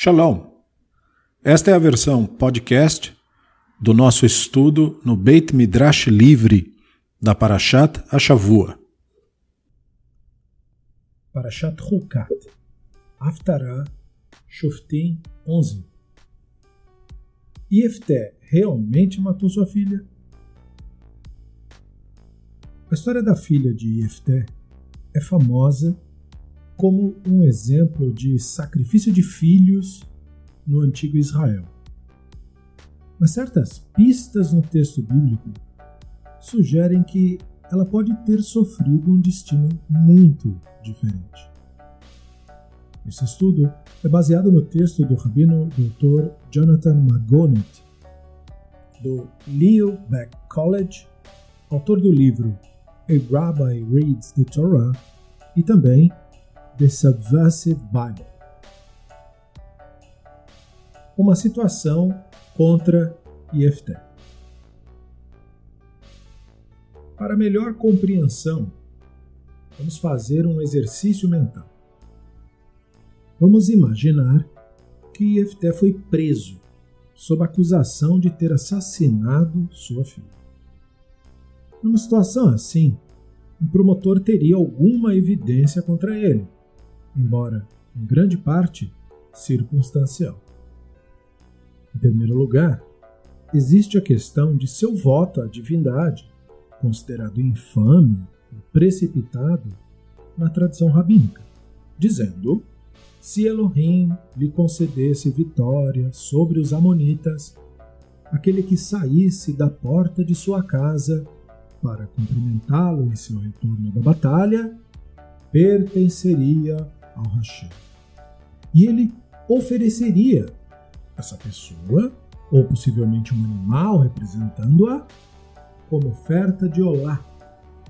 Shalom! Esta é a versão podcast do nosso estudo no Beit Midrash Livre da Parashat Ashavua. Parashat Hukat, Haftarah, Shoftim 11. Yefté realmente matou sua filha? A história da filha de Yefté é famosa como um exemplo de sacrifício de filhos no antigo Israel. Mas certas pistas no texto bíblico sugerem que ela pode ter sofrido um destino muito diferente. Esse estudo é baseado no texto do rabino Dr. Jonathan Margonet, do Leo Beck College, autor do livro A Rabbi Reads the Torah, e também The Subversive Bible. Uma situação contra Yefté. Para melhor compreensão, vamos fazer um exercício mental. Vamos imaginar que Yefté foi preso sob acusação de ter assassinado sua filha. Numa situação assim, um promotor teria alguma evidência contra ele, embora, em grande parte, circunstancial. Em primeiro lugar, existe a questão de seu voto à divindade, considerado infame e precipitado na tradição rabínica, dizendo: se Elohim lhe concedesse vitória sobre os Amonitas, aquele que saísse da porta de sua casa para cumprimentá-lo em seu retorno da batalha, pertenceria ao Hashem. E ele ofereceria essa pessoa, ou possivelmente um animal representando-a, como oferta de olá,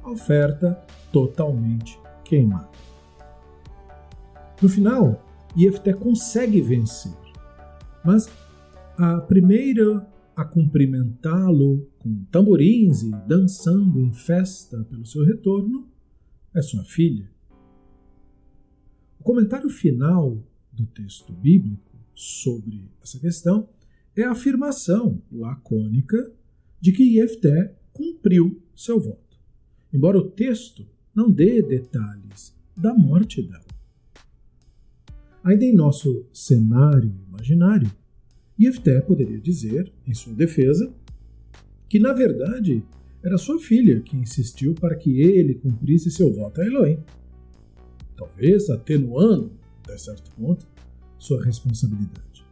oferta totalmente queimada. No final, Yefté consegue vencer, mas a primeira a cumprimentá-lo com tamborins e dançando em festa pelo seu retorno é sua filha. O comentário final do texto bíblico sobre essa questão é a afirmação lacônica de que Yefté cumpriu seu voto, embora o texto não dê detalhes da morte dela. Ainda em nosso cenário imaginário, Yefté poderia dizer, em sua defesa, que na verdade era sua filha que insistiu para que ele cumprisse seu voto a Elohim. Talvez atenuando, até certo ponto, sua responsabilidade.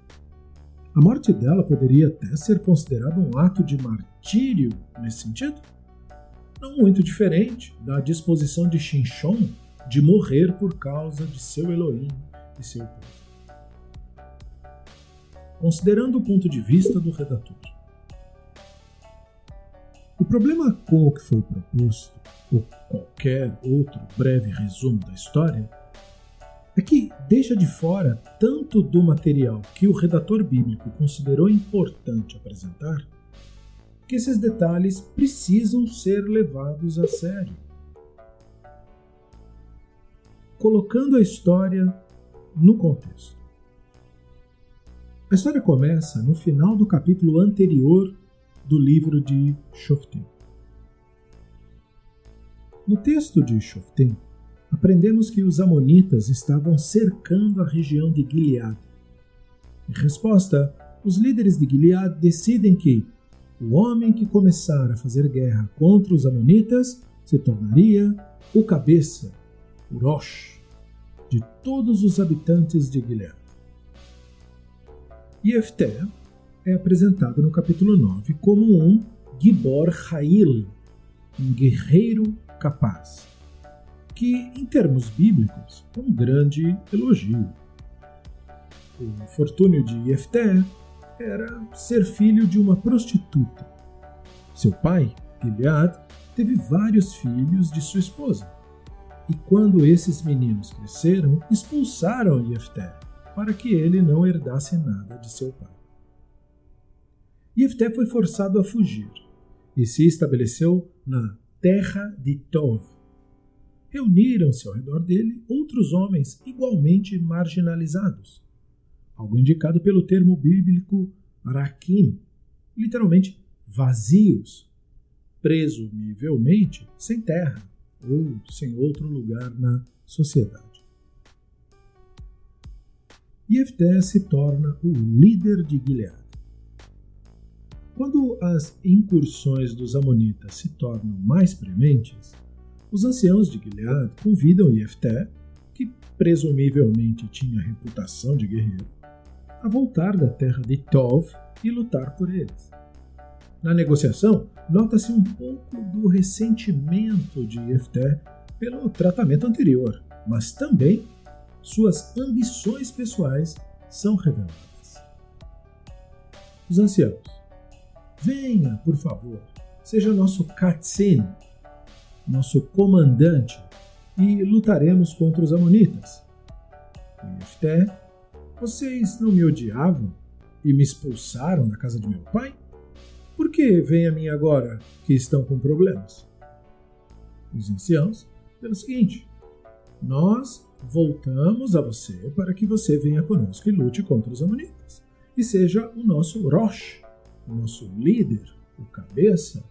A morte dela poderia até ser considerada um ato de martírio nesse sentido? Não muito diferente da disposição de Shinshon de morrer por causa de seu Elohim e seu povo considerando o ponto de vista do redator. O problema com o que foi proposto, ou qualquer outro breve resumo da história, é que deixa de fora tanto do material que o redator bíblico considerou importante apresentar, que esses detalhes precisam ser levados a sério. Colocando a história no contexto. A história começa no final do capítulo anterior do livro de Shoftim. No texto de Shoftim, aprendemos que os Amonitas estavam cercando a região de Gilead. Em resposta, os líderes de Gilead decidem que o homem que começar a fazer guerra contra os Amonitas se tornaria o cabeça, o Rosh, de todos os habitantes de Gilead. Yefté é apresentado no capítulo 9 como um Gibor Hail, um guerreiro capaz, que, em termos bíblicos, é um grande elogio. O infortúnio de Yefté era ser filho de uma prostituta. Seu pai, Gilead, teve vários filhos de sua esposa. E quando esses meninos cresceram, expulsaram Yefté para que ele não herdasse nada de seu pai. Yefté foi forçado a fugir e se estabeleceu na terra de Tov. Reuniram-se ao redor dele outros homens igualmente marginalizados. algo indicado pelo termo bíblico rakim, literalmente vazios, presumivelmente sem terra ou sem outro lugar na sociedade. Jefté se torna o líder de Gilead. Quando as incursões dos Amonitas se tornam mais prementes, os anciãos de Gilead convidam Jefté, que presumivelmente tinha reputação de guerreiro, a voltar da terra de Tov e lutar por eles. Na negociação, nota-se um pouco do ressentimento de Jefté pelo tratamento anterior, mas também suas ambições pessoais são reveladas. Os anciãos, venha, por favor, seja nosso Katsin, nosso comandante, e lutaremos contra os Amonitas. Jefté, vocês não me odiavam e me expulsaram da casa de meu pai? Por que vem a mim agora que estão com problemas? Os anciãos, pelo seguinte: nós voltamos a você para que você venha conosco e lute contra os Amonitas e seja o nosso Rosh, o nosso líder, o cabeça,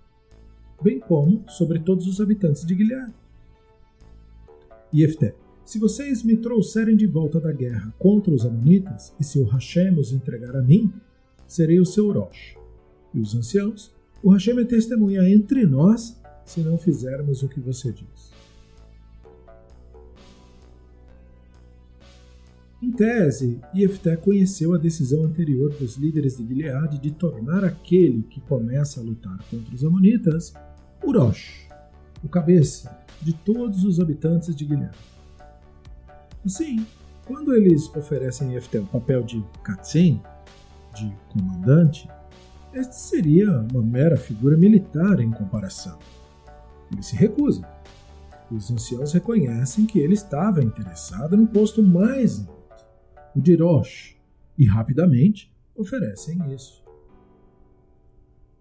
bem como sobre todos os habitantes de Gilead. Yefté, se vocês me trouxerem de volta da guerra contra os Amonitas, e se o Hashem os entregar a mim, serei o seu Rosh. E os anciãos, o Hashem é testemunha entre nós se não fizermos o que você diz. Em tese, Yefté conheceu a decisão anterior dos líderes de Gilead de tornar aquele que começa a lutar contra os Amonitas o Rosh, o cabeça de todos os habitantes de Gilead. Assim, quando eles oferecem a Yefté o papel de Katzin, de comandante, este seria uma mera figura militar em comparação. Ele se recusa. Os anciãos reconhecem que ele estava interessado no posto mais alto o de Rosh, e rapidamente oferecem isso.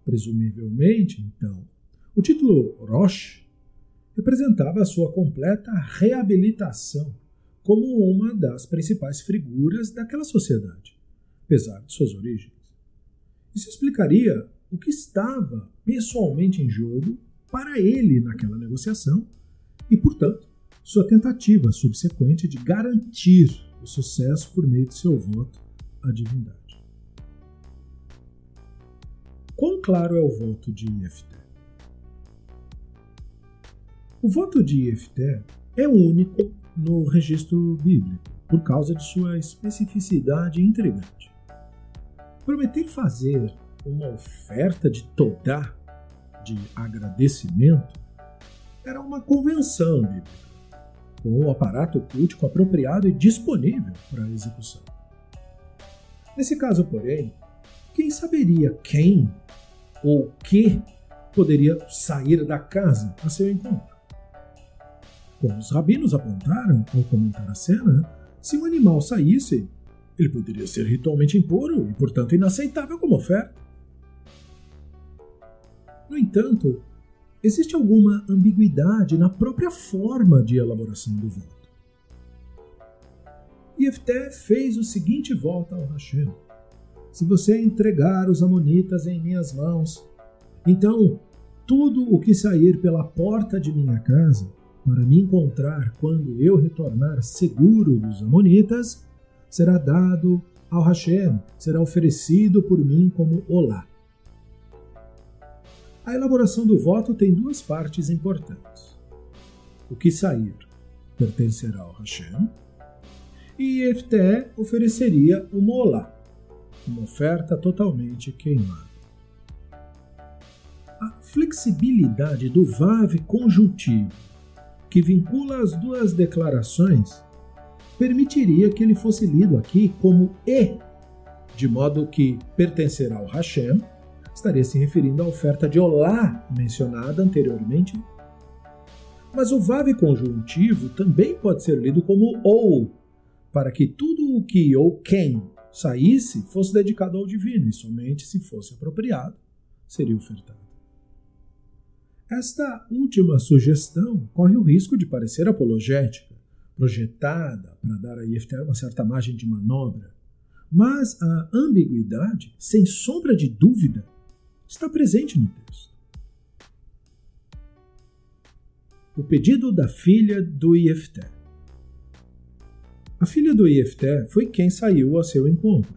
Presumivelmente, então, o título Rosh representava a sua completa reabilitação como uma das principais figuras daquela sociedade, apesar de suas origens. Isso explicaria o que estava pessoalmente em jogo para ele naquela negociação e, portanto, sua tentativa subsequente de garantir o sucesso por meio de seu voto à divindade. Quão claro é o voto de Iefté? O voto de Iefté é único no registro bíblico, por causa de sua especificidade intrigante. Prometer fazer uma oferta de Todá, de agradecimento, era uma convenção bíblica com o aparato cultico apropriado e disponível para execução. Nesse caso, porém, quem saberia quem ou que poderia sair da casa a seu encontro? Como os rabinos apontaram ao comentar a cena, se um animal saísse, ele poderia ser ritualmente impuro e, portanto, inaceitável como oferta. No entanto, existe alguma ambiguidade na própria forma de elaboração do voto. Yefté fez o seguinte voto ao Hashem: Se você entregar os Amonitas em minhas mãos, então tudo o que sair pela porta de minha casa, para me encontrar quando eu retornar seguro dos Amonitas, será dado ao Hashem, será oferecido por mim como olá. A elaboração do voto tem duas partes importantes. O que sair pertencerá ao Hashem, e Efté ofereceria o Molá, uma oferta totalmente queimada. A flexibilidade do Vav conjuntivo, que vincula as duas declarações, permitiria que ele fosse lido aqui como E, de modo que pertencerá ao Hashem estaria se referindo à oferta de Olá mencionada anteriormente. Mas o Vav conjuntivo também pode ser lido como ou, para que tudo o que ou quem saísse fosse dedicado ao divino e somente se fosse apropriado seria ofertado. Esta última sugestão corre o risco de parecer apologética, projetada para dar a Yefter uma certa margem de manobra, Mas a ambiguidade, sem sombra de dúvida, está presente no texto. O pedido da filha do Iefté. A filha do Iefté foi quem saiu a seu encontro,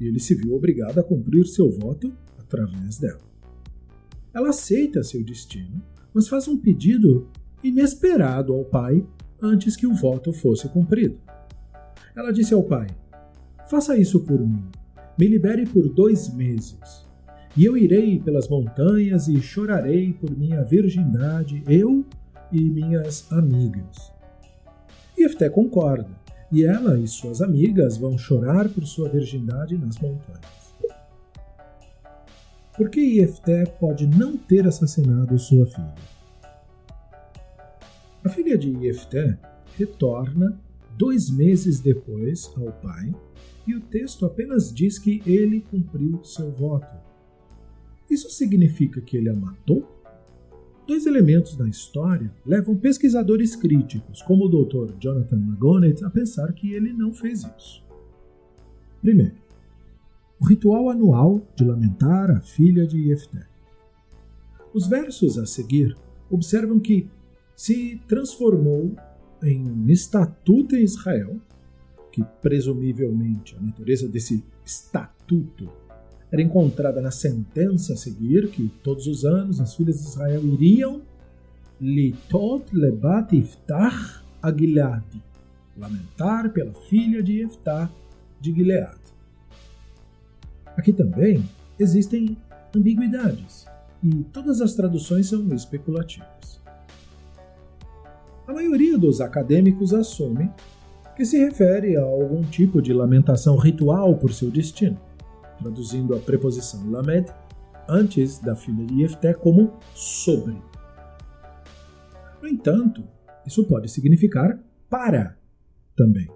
e ele se viu obrigado a cumprir seu voto através dela. Ela aceita seu destino, mas faz um pedido inesperado ao pai antes que o voto fosse cumprido. Ela disse ao pai: Faça isso por mim. Me libere por dois meses. E eu irei pelas montanhas e chorarei por minha virgindade, eu e minhas amigas. Ifté concorda, e ela e suas amigas vão chorar por sua virgindade nas montanhas. Por que Ifté pode não ter assassinado sua filha? A filha de Ifté retorna dois meses depois ao pai, e o texto apenas diz que ele cumpriu seu voto. Isso significa que ele a matou? Dois elementos da história levam pesquisadores críticos, como o Dr. Jonathan McGonett, a pensar que ele não fez isso. Primeiro, o ritual anual de lamentar a filha de Jefté. Os versos a seguir observam que se transformou em um estatuto em Israel, que presumivelmente a natureza desse estatuto era encontrada na sentença a seguir, que todos os anos as filhas de Israel iriam litot lebat iftach a Gilead, lamentar pela filha de Iftah de Gilead. Aqui também existem ambiguidades, e todas as traduções são especulativas. A maioria dos acadêmicos assume que se refere a algum tipo de lamentação ritual por seu destino traduzindo a preposição lamed antes da filha de Yefté como sobre. No entanto, isso pode significar para também.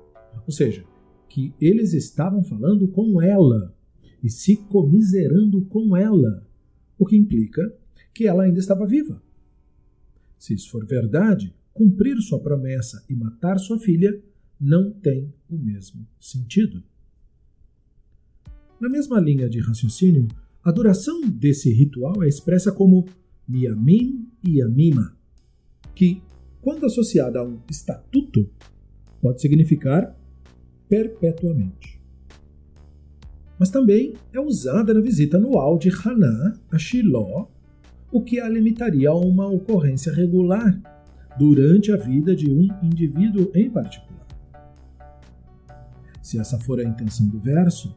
Ou seja, que eles estavam falando com ela e se comiserando com ela, o que implica que ela ainda estava viva. Se isso for verdade, cumprir sua promessa e matar sua filha não tem o mesmo sentido. Na mesma linha de raciocínio, a duração desse ritual é expressa como Miyamim Yamima, que, quando associada a um estatuto, pode significar perpetuamente. Mas também é usada na visita anual de Haná a Shiloh, o que a limitaria a uma ocorrência regular durante a vida de um indivíduo em particular. Se essa for a intenção do verso,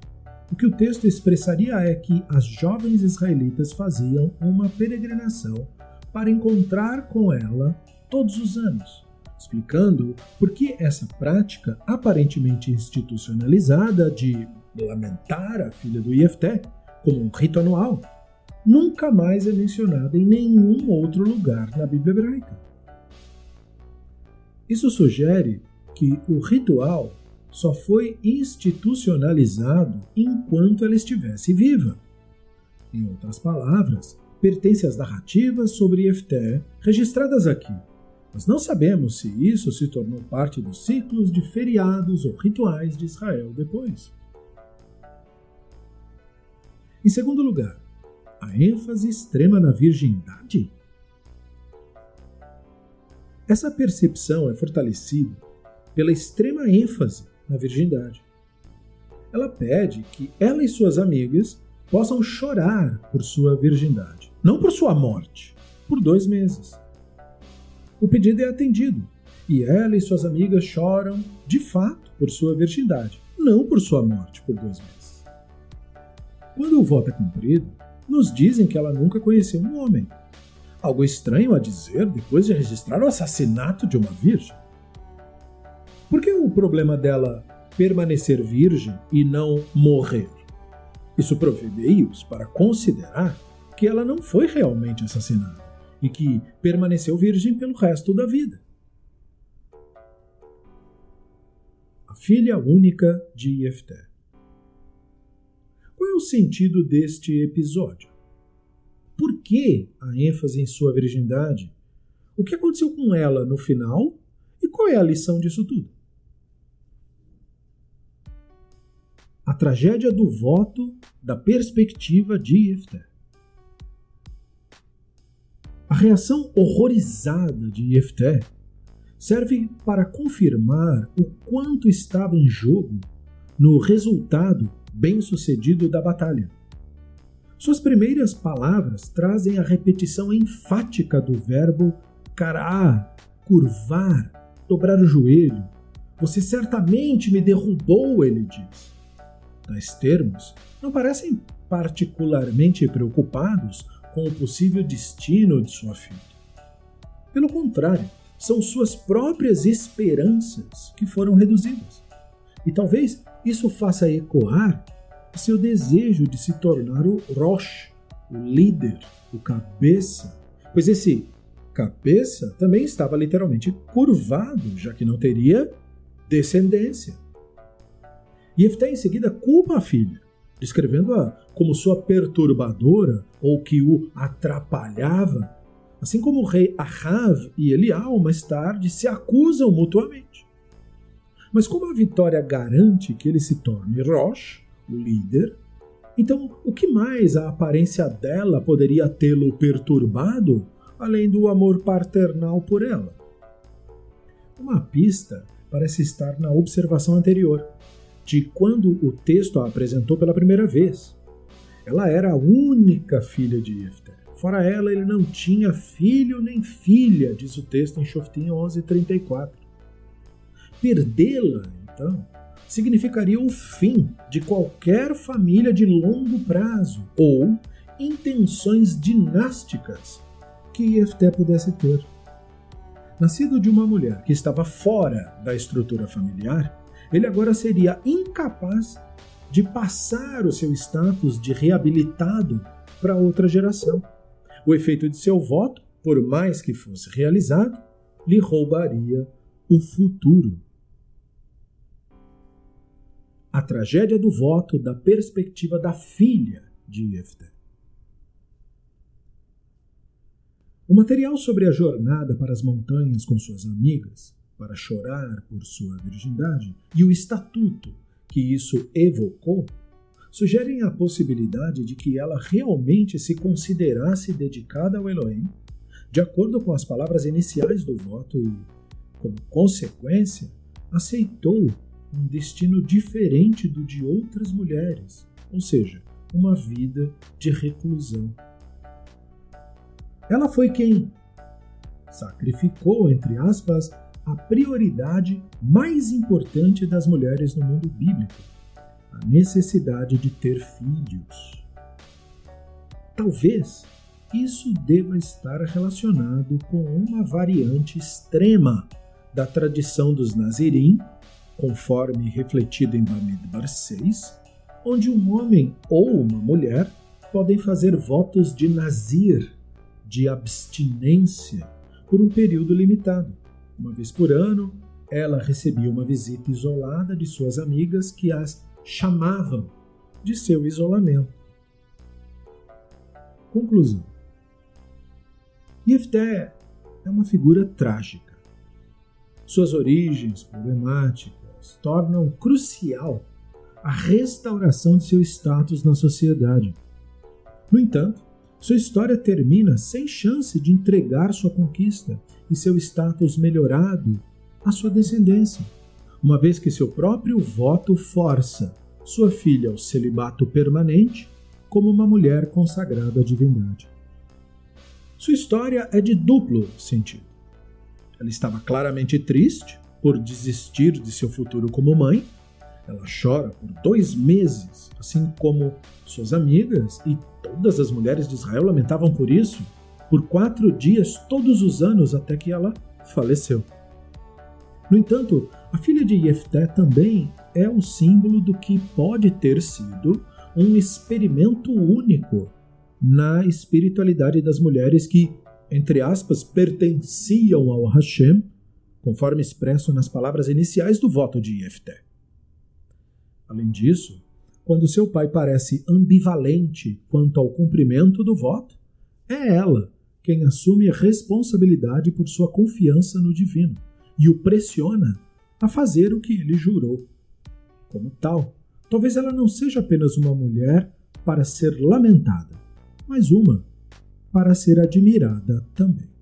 o que o texto expressaria é que as jovens israelitas faziam uma peregrinação para encontrar com ela todos os anos, explicando por que essa prática aparentemente institucionalizada de lamentar a filha do Iefté como um rito anual nunca mais é mencionada em nenhum outro lugar na Bíblia hebraica. Isso sugere que o ritual só foi institucionalizado enquanto ela estivesse viva. Em outras palavras, pertence às narrativas sobre Efté registradas aqui, mas não sabemos se isso se tornou parte dos ciclos de feriados ou rituais de Israel depois. Em segundo lugar, a ênfase extrema na virgindade. Essa percepção é fortalecida pela extrema ênfase na virgindade. Ela pede que ela e suas amigas possam chorar por sua virgindade, não por sua morte, por dois meses. O pedido é atendido e ela e suas amigas choram de fato por sua virgindade, não por sua morte por dois meses. Quando o voto é cumprido, nos dizem que ela nunca conheceu um homem. Algo estranho a dizer depois de registrar o assassinato de uma virgem. Por que o problema dela permanecer virgem e não morrer? Isso provê meios para considerar que ela não foi realmente assassinada e que permaneceu virgem pelo resto da vida. A filha única de Jefté. Qual é o sentido deste episódio? Por que a ênfase em sua virgindade? O que aconteceu com ela no final? E qual é a lição disso tudo? A tragédia do voto da perspectiva de Yefté. A reação horrorizada de Yefté serve para confirmar o quanto estava em jogo no resultado bem-sucedido da batalha. Suas primeiras palavras trazem a repetição enfática do verbo cará, curvar, dobrar o joelho. Você certamente me derrubou, ele diz. Tais termos não parecem particularmente preocupados com o possível destino de sua filha. Pelo contrário, são suas próprias esperanças que foram reduzidas. E talvez isso faça ecoar seu desejo de se tornar o Rosh, o líder, o cabeça, pois esse cabeça também estava literalmente curvado, já que não teria descendência. E Efté em seguida culpa a filha, descrevendo-a como sua perturbadora ou que o atrapalhava, assim como o rei Ahav e Elial mais tarde se acusam mutuamente. Mas como a vitória garante que ele se torne Rosh, o líder, então o que mais a aparência dela poderia tê-lo perturbado, além do amor paternal por ela? Uma pista parece estar na observação anterior, de quando o texto a apresentou pela primeira vez. Ela era a única filha de Ifter. Fora ela, ele não tinha filho nem filha, diz o texto em Shoftim 11:34. Perdê-la, então, significaria o fim de qualquer família de longo prazo ou intenções dinásticas que Efté pudesse ter. Nascido de uma mulher que estava fora da estrutura familiar, ele agora seria incapaz de passar o seu status de reabilitado para outra geração. O efeito de seu voto, por mais que fosse realizado, lhe roubaria o futuro a tragédia do voto da perspectiva da filha de Jefté. O material sobre a jornada para as montanhas com suas amigas, para chorar por sua virgindade, e o estatuto que isso evocou, sugerem a possibilidade de que ela realmente se considerasse dedicada ao Elohim, de acordo com as palavras iniciais do voto e, como consequência, aceitou um destino diferente do de outras mulheres, ou seja, uma vida de reclusão. Ela foi quem sacrificou, entre aspas, a prioridade mais importante das mulheres no mundo bíblico, a necessidade de ter filhos. Talvez isso deva estar relacionado com uma variante extrema da tradição dos Nazirim conforme refletido em Bamidbar 6, onde um homem ou uma mulher podem fazer votos de nazir, de abstinência, por um período limitado. Uma vez por ano, ela recebia uma visita isolada de suas amigas que as chamavam de seu isolamento. Conclusão: Yefté é uma figura trágica. Suas origens problemáticas, tornam crucial a restauração de seu status na sociedade. No entanto, sua história termina sem chance de entregar sua conquista e seu status melhorado à sua descendência, uma vez que seu próprio voto força sua filha ao celibato permanente como uma mulher consagrada à divindade. Sua história é de duplo sentido. Ela estava claramente triste por desistir de seu futuro como mãe. Ela chora por dois meses, assim como suas amigas e todas as mulheres de Israel lamentavam por isso, por quatro dias todos os anos até que ela faleceu. No entanto, a filha de Jefté também é o símbolo do que pode ter sido um experimento único na espiritualidade das mulheres que, entre aspas, pertenciam ao Hashem conforme expresso nas palavras iniciais do voto de Jefté. Além disso, quando seu pai parece ambivalente quanto ao cumprimento do voto, é ela quem assume a responsabilidade por sua confiança no divino e o pressiona a fazer o que ele jurou. Como tal, Talvez ela não seja apenas uma mulher para ser lamentada, mas uma para ser admirada também.